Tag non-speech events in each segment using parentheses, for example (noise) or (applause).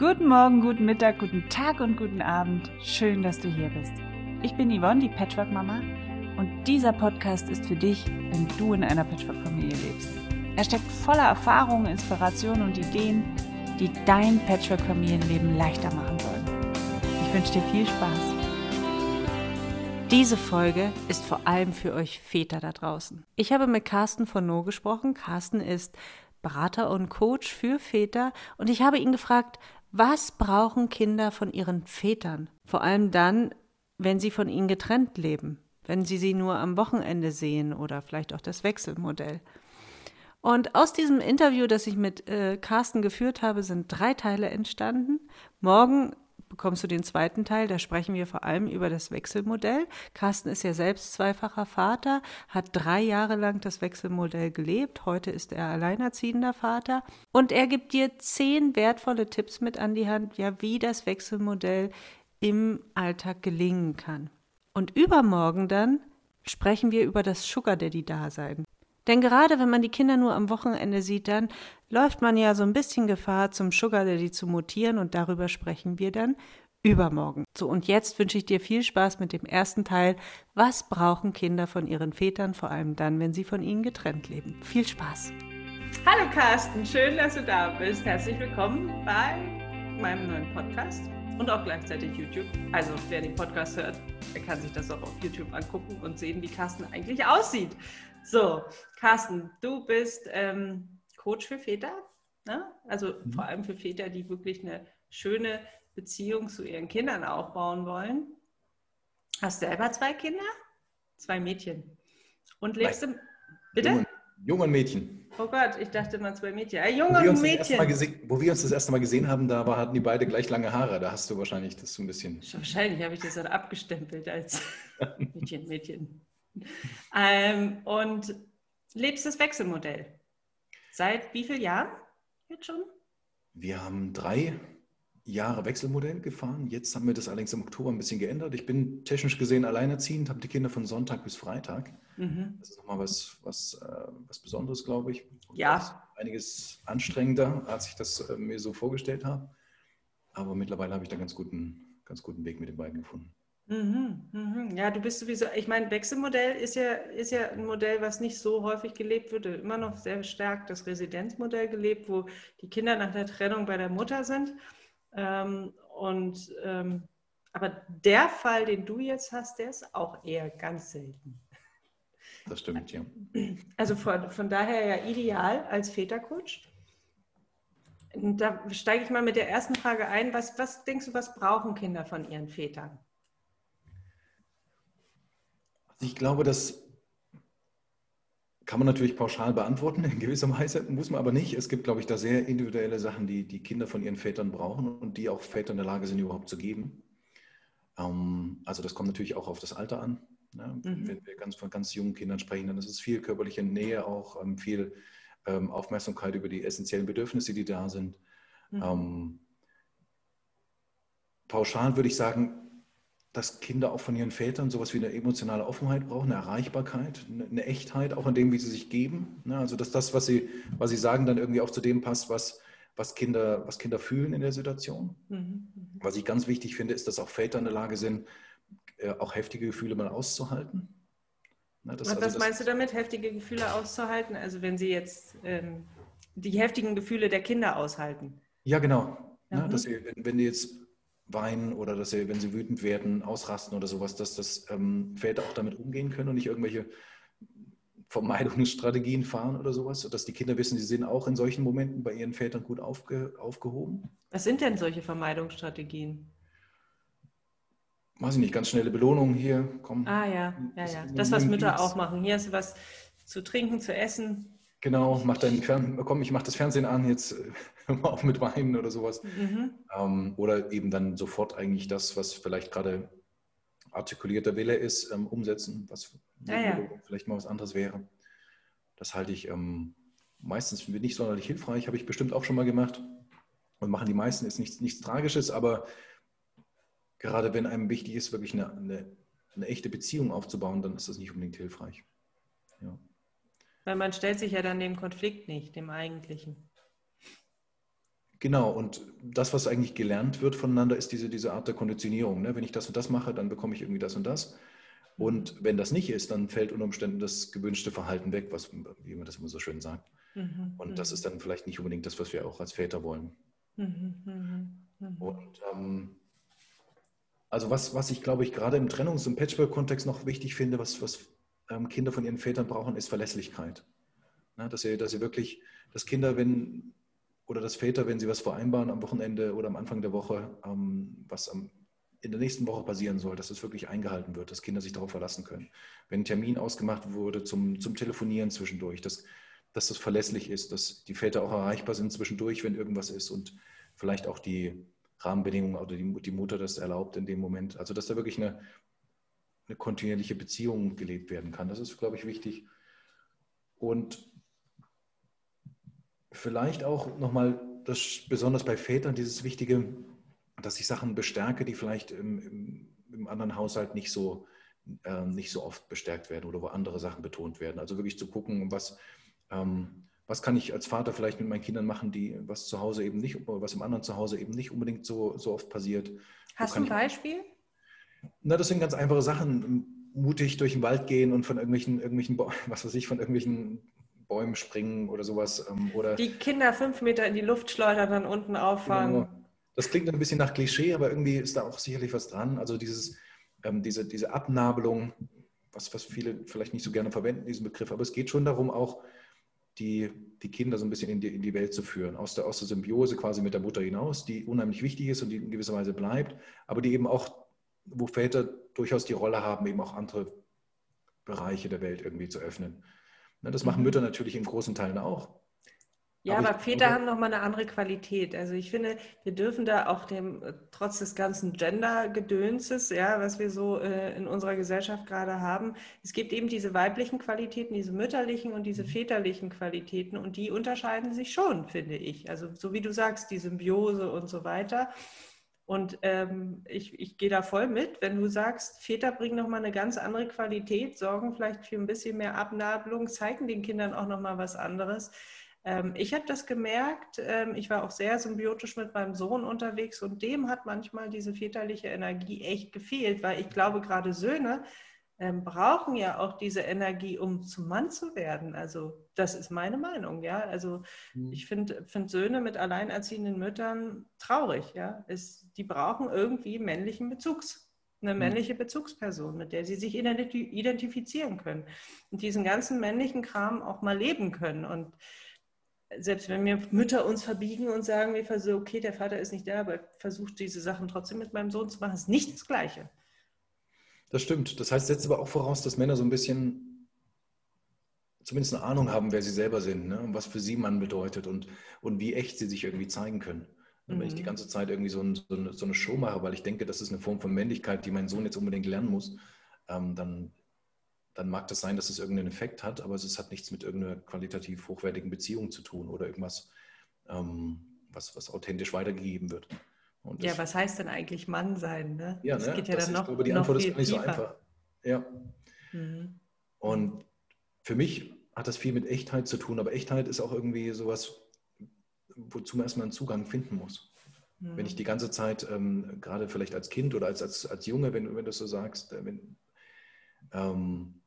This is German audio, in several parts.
Guten Morgen, guten Mittag, guten Tag und guten Abend. Schön, dass du hier bist. Ich bin Yvonne, die Patchwork-Mama, und dieser Podcast ist für dich, wenn du in einer Patchwork-Familie lebst. Er steckt voller Erfahrungen, Inspirationen und Ideen, die dein Patchwork-Familienleben leichter machen sollen. Ich wünsche dir viel Spaß. Diese Folge ist vor allem für euch Väter da draußen. Ich habe mit Carsten von No gesprochen. Carsten ist Berater und Coach für Väter und ich habe ihn gefragt, was brauchen Kinder von ihren Vätern? Vor allem dann, wenn sie von ihnen getrennt leben, wenn sie sie nur am Wochenende sehen oder vielleicht auch das Wechselmodell. Und aus diesem Interview, das ich mit äh, Carsten geführt habe, sind drei Teile entstanden. Morgen bekommst du den zweiten Teil. Da sprechen wir vor allem über das Wechselmodell. Carsten ist ja selbst zweifacher Vater, hat drei Jahre lang das Wechselmodell gelebt. Heute ist er alleinerziehender Vater. Und er gibt dir zehn wertvolle Tipps mit an die Hand, ja, wie das Wechselmodell im Alltag gelingen kann. Und übermorgen dann sprechen wir über das Sugar Daddy Dasein. Denn gerade wenn man die Kinder nur am Wochenende sieht, dann läuft man ja so ein bisschen Gefahr, zum Sugar Daddy zu mutieren und darüber sprechen wir dann übermorgen. So, und jetzt wünsche ich dir viel Spaß mit dem ersten Teil. Was brauchen Kinder von ihren Vätern, vor allem dann, wenn sie von ihnen getrennt leben? Viel Spaß! Hallo Carsten, schön, dass du da bist. Herzlich willkommen bei meinem neuen Podcast und auch gleichzeitig YouTube. Also wer den Podcast hört, der kann sich das auch auf YouTube angucken und sehen, wie Carsten eigentlich aussieht. So, Carsten, du bist ähm, Coach für Väter, ne? also mhm. vor allem für Väter, die wirklich eine schöne Beziehung zu ihren Kindern aufbauen wollen. Hast selber zwei Kinder? Zwei Mädchen. Und lebst Nein. im. Bitte? Jungen, jungen Mädchen. Oh Gott, ich dachte immer zwei Mädchen. Äh, junge Mädchen. Gesehen, wo wir uns das erste Mal gesehen haben, da hatten die beide gleich lange Haare. Da hast du wahrscheinlich das so ein bisschen. Wahrscheinlich habe ich das dann abgestempelt als (laughs) Mädchen, Mädchen. Ähm, und lebst das Wechselmodell. Seit wie vielen Jahren jetzt schon? Wir haben drei Jahre Wechselmodell gefahren. Jetzt haben wir das allerdings im Oktober ein bisschen geändert. Ich bin technisch gesehen alleinerziehend, habe die Kinder von Sonntag bis Freitag. Mhm. Das ist nochmal was, was, äh, was Besonderes, glaube ich. Und ja. Einiges anstrengender, als ich das äh, mir so vorgestellt habe. Aber mittlerweile habe ich da ganz guten, ganz guten Weg mit den beiden gefunden. Mhm, mhm. Ja, du bist sowieso, ich meine, Wechselmodell ist ja, ist ja ein Modell, was nicht so häufig gelebt wird, immer noch sehr stark das Residenzmodell gelebt, wo die Kinder nach der Trennung bei der Mutter sind. Ähm, und, ähm, aber der Fall, den du jetzt hast, der ist auch eher ganz selten. Das stimmt, ja. Also von, von daher ja ideal als Vätercoach. Da steige ich mal mit der ersten Frage ein. Was, was denkst du, was brauchen Kinder von ihren Vätern? Ich glaube, das kann man natürlich pauschal beantworten, in gewisser Weise muss man aber nicht. Es gibt, glaube ich, da sehr individuelle Sachen, die die Kinder von ihren Vätern brauchen und die auch Väter in der Lage sind, überhaupt zu geben. Ähm, also das kommt natürlich auch auf das Alter an. Ne? Mhm. Wenn wir ganz, von ganz jungen Kindern sprechen, dann ist es viel körperliche Nähe, auch ähm, viel ähm, Aufmerksamkeit über die essentiellen Bedürfnisse, die da sind. Mhm. pauschal würde ich sagen, dass Kinder auch von ihren Vätern sowas wie eine emotionale Offenheit brauchen, eine Erreichbarkeit, eine Echtheit, auch in dem, wie sie sich geben. Ne? Also dass das, was sie, was sie sagen, dann irgendwie auch zu dem passt, was, was, Kinder, was Kinder fühlen in der Situation. Mhm. mhm. Was ich ganz wichtig finde, ist, dass auch Väter in der Lage sind, äh, auch heftige Gefühle mal auszuhalten. Ne? Das, was also, meinst du damit, heftige Gefühle auszuhalten? Also wenn sie jetzt ähm, die heftigen Gefühle der Kinder aushalten. Ja, genau. Ne? Mhm. Dass sie, wenn, wenn die jetzt weinen oder dass sie, wenn sie wütend werden, ausrasten oder sowas, dass das ähm, Väter auch damit umgehen können und nicht irgendwelche Vermeidungsstrategien fahren oder sowas, sodass die Kinder wissen, sie sind auch in solchen Momenten bei ihren Vätern gut aufge, aufgehoben. Was sind denn solche Vermeidungsstrategien? Weiß ich nicht, ganz schnelle Belohnungen hier, komm. Ah ja, ja, ja. Das, was Mütter auch machen. Hier du was zu trinken, zu essen. Genau, mach dein Fern komm, ich mach das Fernsehen an, jetzt äh, (laughs) hör mal auf mit Weinen oder sowas. Mhm. Ähm, oder eben dann sofort eigentlich das, was vielleicht gerade artikulierter Wille ist, ähm, umsetzen, was ja, ja. vielleicht mal was anderes wäre. Das halte ich ähm, meistens nicht sonderlich hilfreich, habe ich bestimmt auch schon mal gemacht. Und machen die meisten ist nichts, nichts Tragisches, aber gerade wenn einem wichtig ist, wirklich eine, eine, eine echte Beziehung aufzubauen, dann ist das nicht unbedingt hilfreich. Ja. Weil man stellt sich ja dann dem Konflikt nicht, dem eigentlichen. Genau, und das, was eigentlich gelernt wird voneinander, ist diese, diese Art der Konditionierung. Ne? Wenn ich das und das mache, dann bekomme ich irgendwie das und das. Und wenn das nicht ist, dann fällt unter Umständen das gewünschte Verhalten weg, was, wie man das immer so schön sagt. Mhm, und das mhm. ist dann vielleicht nicht unbedingt das, was wir auch als Väter wollen. Mhm, mhm, mhm. und ähm, also was, was ich glaube ich gerade im Trennungs- und Patchwork-Kontext noch wichtig finde, was, was Kinder von ihren Vätern brauchen, ist Verlässlichkeit. Na, dass, sie, dass sie wirklich, dass Kinder, wenn, oder dass Väter, wenn sie was vereinbaren am Wochenende oder am Anfang der Woche, ähm, was am, in der nächsten Woche passieren soll, dass es wirklich eingehalten wird, dass Kinder sich darauf verlassen können. Wenn ein Termin ausgemacht wurde zum, zum Telefonieren zwischendurch, dass, dass das verlässlich ist, dass die Väter auch erreichbar sind zwischendurch, wenn irgendwas ist und vielleicht auch die Rahmenbedingungen oder die, die Mutter das erlaubt in dem Moment. Also dass da wirklich eine, eine kontinuierliche Beziehung gelebt werden kann. Das ist, glaube ich, wichtig. Und vielleicht auch nochmal, das, besonders bei Vätern, dieses Wichtige, dass ich Sachen bestärke, die vielleicht im, im, im anderen Haushalt nicht so, äh, nicht so oft bestärkt werden oder wo andere Sachen betont werden. Also wirklich zu gucken, was, ähm, was kann ich als Vater vielleicht mit meinen Kindern machen, die was zu Hause eben nicht, was im anderen Zuhause eben nicht unbedingt so, so oft passiert. Hast du ein Beispiel? Na, das sind ganz einfache Sachen. Mutig durch den Wald gehen und von irgendwelchen, irgendwelchen, (laughs) was weiß ich, von irgendwelchen Bäumen springen oder sowas. Ähm, oder die Kinder fünf Meter in die Luft schleudern, dann unten auffangen. Genau. Das klingt ein bisschen nach Klischee, aber irgendwie ist da auch sicherlich was dran. Also dieses, ähm, diese, diese Abnabelung, was, was viele vielleicht nicht so gerne verwenden, diesen Begriff, aber es geht schon darum, auch die, die Kinder so ein bisschen in die, in die Welt zu führen, aus der, aus der Symbiose quasi mit der Mutter hinaus, die unheimlich wichtig ist und die in gewisser Weise bleibt, aber die eben auch wo Väter durchaus die Rolle haben, eben auch andere Bereiche der Welt irgendwie zu öffnen. Ne, das machen mhm. Mütter natürlich in großen Teilen auch. Ja, aber, aber Väter glaube, haben nochmal eine andere Qualität. Also ich finde, wir dürfen da auch dem, trotz des ganzen Gender-Gedönses, ja, was wir so äh, in unserer Gesellschaft gerade haben, es gibt eben diese weiblichen Qualitäten, diese mütterlichen und diese mhm. väterlichen Qualitäten und die unterscheiden sich schon, finde ich. Also so wie du sagst, die Symbiose und so weiter. Und ähm, ich, ich gehe da voll mit, wenn du sagst, Väter bringen nochmal eine ganz andere Qualität, sorgen vielleicht für ein bisschen mehr Abnabelung, zeigen den Kindern auch nochmal was anderes. Ähm, ich habe das gemerkt, ähm, ich war auch sehr symbiotisch mit meinem Sohn unterwegs und dem hat manchmal diese väterliche Energie echt gefehlt, weil ich glaube, gerade Söhne ähm, brauchen ja auch diese Energie, um zum Mann zu werden. Also das ist meine Meinung, ja. Also mhm. ich finde find Söhne mit alleinerziehenden Müttern traurig, ja. Es, die brauchen irgendwie männlichen Bezugs, eine mhm. männliche Bezugsperson, mit der sie sich identifizieren können und diesen ganzen männlichen Kram auch mal leben können. Und selbst wenn wir Mütter uns verbiegen und sagen, wir versuchen, okay, der Vater ist nicht da, aber versucht diese Sachen trotzdem mit meinem Sohn zu machen, ist nicht das Gleiche. Das stimmt. Das heißt, setzt aber auch voraus, dass Männer so ein bisschen zumindest eine Ahnung haben, wer sie selber sind ne? und was für sie Mann bedeutet und, und wie echt sie sich irgendwie zeigen können. Und wenn ich die mhm. ganze Zeit irgendwie so, ein, so, eine, so, eine, Show mache, weil ich denke, das ist eine Form von Männlichkeit, die mein Sohn jetzt unbedingt lernen muss, ähm, dann, dann mag das sein, dass es irgendeinen Effekt hat, aber es hat nichts mit irgendeiner qualitativ hochwertigen Beziehung zu tun oder irgendwas, ähm, was, was authentisch weitergegeben wird ja, was heißt denn eigentlich Mann sein? Ne? Ja, das ne? geht ja das dann noch. Aber die Antwort ist gar nicht tiefer. so einfach. Ja. Mhm. Und für mich hat das viel mit Echtheit zu tun, aber Echtheit ist auch irgendwie sowas, wozu man erstmal einen Zugang finden muss. Mhm. Wenn ich die ganze Zeit, ähm, gerade vielleicht als Kind oder als, als, als Junge, wenn, wenn du so sagst, äh, wenn ähm,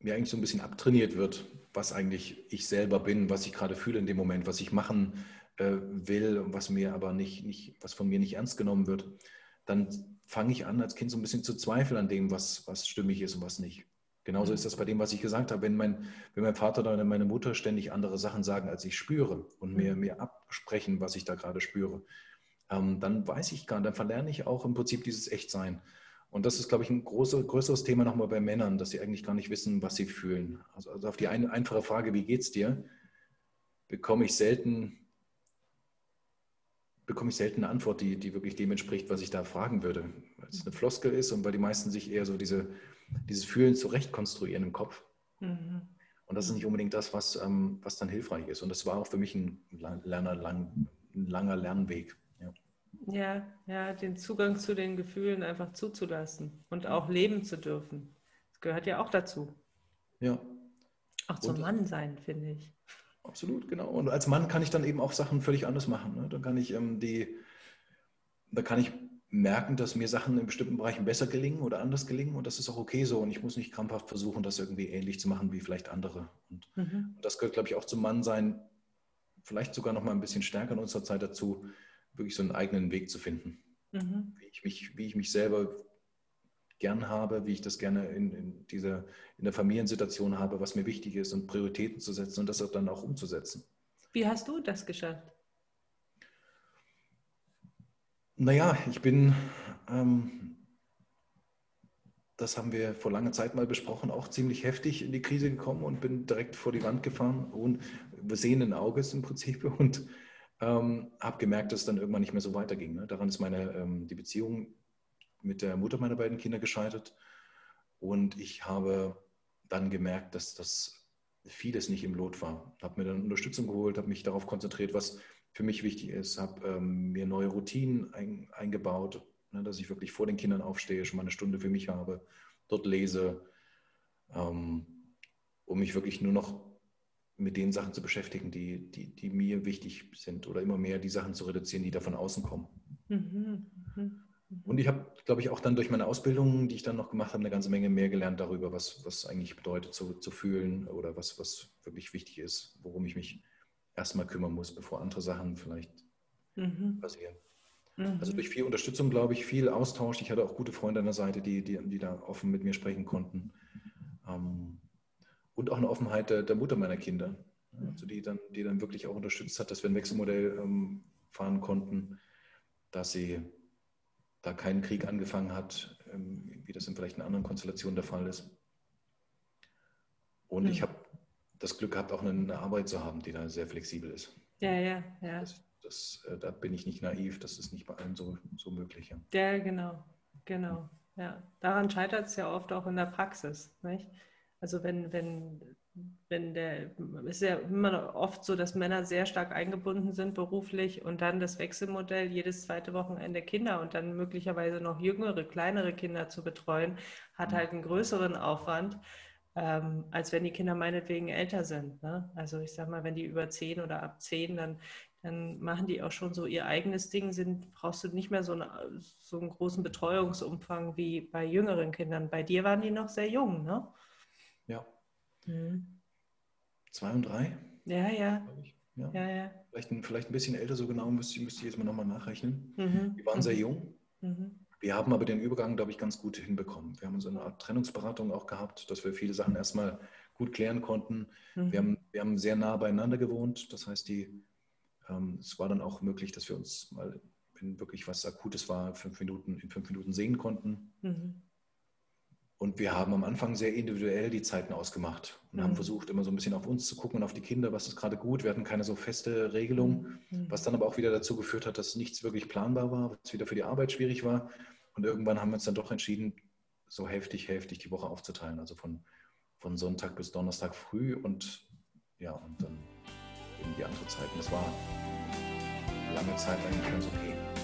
mir eigentlich so ein bisschen abtrainiert wird, was eigentlich ich selber bin, was ich gerade fühle in dem Moment, was ich machen äh, will, was mir aber nicht, nicht, was von mir nicht ernst genommen wird, dann fange ich an, als Kind so ein bisschen zu zweifeln an dem, was, was stimmig ist und was nicht. Genauso ist das bei dem, was ich gesagt habe. Wenn mein, wenn mein Vater oder meine Mutter ständig andere Sachen sagen, als ich spüre und mir, mhm. mir absprechen, was ich da gerade spüre, ähm, dann weiß ich gar nicht, dann verlerne ich auch im Prinzip dieses Echtsein. Und das ist, glaube ich, ein große, größeres Thema nochmal bei Männern, dass sie eigentlich gar nicht wissen, was sie fühlen. Also, also auf die eine, einfache Frage, wie geht's dir, bekomme ich selten bekomme ich selten eine Antwort, die, die wirklich dem entspricht, was ich da fragen würde. Weil es eine Floskel ist und weil die meisten sich eher so diese, dieses Fühlen zurecht konstruieren im Kopf. Mhm. Und das ist nicht unbedingt das, was, ähm, was dann hilfreich ist. Und das war auch für mich ein, Lerner, lang, ein langer Lernweg. Ja. ja, ja, den Zugang zu den Gefühlen einfach zuzulassen und auch leben zu dürfen. Das gehört ja auch dazu. Ja. Auch zum und, Mann sein, finde ich. Absolut, genau. Und als Mann kann ich dann eben auch Sachen völlig anders machen. Ne? Dann kann ich ähm, die, da kann ich merken, dass mir Sachen in bestimmten Bereichen besser gelingen oder anders gelingen und das ist auch okay so und ich muss nicht krampfhaft versuchen, das irgendwie ähnlich zu machen wie vielleicht andere. Und mhm. das gehört, glaube ich, auch zum Mannsein, vielleicht sogar noch mal ein bisschen stärker in unserer Zeit dazu, wirklich so einen eigenen Weg zu finden. Mhm. Wie, ich mich, wie ich mich selber gern habe, wie ich das gerne in, in, dieser, in der Familiensituation habe, was mir wichtig ist und Prioritäten zu setzen und das auch dann auch umzusetzen. Wie hast du das geschafft? Naja, ich bin, ähm, das haben wir vor langer Zeit mal besprochen, auch ziemlich heftig in die Krise gekommen und bin direkt vor die Wand gefahren und sehenden Auges im Prinzip (laughs) und ähm, habe gemerkt, dass es dann irgendwann nicht mehr so weiterging. Ne? Daran ist meine, ähm, die Beziehung mit der Mutter meiner beiden Kinder gescheitert und ich habe dann gemerkt, dass das vieles nicht im Lot war. Habe mir dann Unterstützung geholt, habe mich darauf konzentriert, was für mich wichtig ist, habe ähm, mir neue Routinen ein, eingebaut, ne, dass ich wirklich vor den Kindern aufstehe, schon mal eine Stunde für mich habe, dort lese, ähm, um mich wirklich nur noch mit den Sachen zu beschäftigen, die, die, die mir wichtig sind oder immer mehr die Sachen zu reduzieren, die da von außen kommen. Mhm, mh, mh. Und ich habe, glaube ich, auch dann durch meine Ausbildung, die ich dann noch gemacht habe, eine ganze Menge mehr gelernt darüber, was, was eigentlich bedeutet zu, zu fühlen oder was, was wirklich wichtig ist, worum ich mich erstmal kümmern muss, bevor andere Sachen vielleicht mhm. passieren. Mhm. Also durch viel Unterstützung, glaube ich, viel Austausch. Ich hatte auch gute Freunde an der Seite, die, die, die da offen mit mir sprechen konnten. Ähm, und auch eine Offenheit der, der, Mutter meiner Kinder, also die dann, die dann wirklich auch unterstützt hat, dass wir ein Wechselmodell ähm, fahren konnten, dass sie da kein Krieg angefangen hat, ähm, wie das in vielleicht in anderen Konstellationen der Fall ist. Und mhm. ich habe das Glück gehabt, auch eine, Arbeit zu haben, die da sehr flexibel ist. Ja, ja, ja. Das, das, äh, da bin ich nicht naiv, das ist nicht bei allen so, so möglich. Ja. ja, genau, genau. Ja, daran scheitert es ja oft auch in der Praxis. Nicht? Also wenn, wenn, wenn der, es ist ja immer oft so, dass Männer sehr stark eingebunden sind beruflich und dann das Wechselmodell jedes zweite Wochenende Kinder und dann möglicherweise noch jüngere, kleinere Kinder zu betreuen, hat mhm. halt einen größeren Aufwand ähm, als wenn die Kinder meinetwegen älter sind. Ne? Also ich sag mal, wenn die über zehn oder ab zehn, dann, dann machen die auch schon so ihr eigenes Ding, sind, brauchst du nicht mehr so, eine, so einen großen Betreuungsumfang wie bei jüngeren Kindern. Bei dir waren die noch sehr jung, ne? Ja. Mhm. Zwei und drei? Ja, ja. Ja. ja, ja. Vielleicht, ein, vielleicht ein bisschen älter, so genau müsste, müsste ich jetzt mal nochmal nachrechnen. Mhm. Die waren mhm. sehr jung. Mhm. Wir haben aber den Übergang, glaube ich, ganz gut hinbekommen. Wir haben so eine Art Trennungsberatung auch gehabt, dass wir viele Sachen erstmal gut klären konnten. Mhm. Wir, haben, wir haben sehr nah beieinander gewohnt. Das heißt, die, ähm, es war dann auch möglich, dass wir uns mal, wenn wirklich was Akutes war, fünf Minuten, in fünf Minuten sehen konnten. Mhm. Und wir haben am Anfang sehr individuell die Zeiten ausgemacht und mhm. haben versucht, immer so ein bisschen auf uns zu gucken und auf die Kinder, was ist gerade gut. Wir hatten keine so feste Regelung, mhm. was dann aber auch wieder dazu geführt hat, dass nichts wirklich planbar war, was wieder für die Arbeit schwierig war. Und irgendwann haben wir uns dann doch entschieden, so hälftig, hälftig die Woche aufzuteilen. Also von, von Sonntag bis Donnerstag früh und ja, und dann eben die andere Zeit. Und das war lange Zeit eigentlich ganz okay.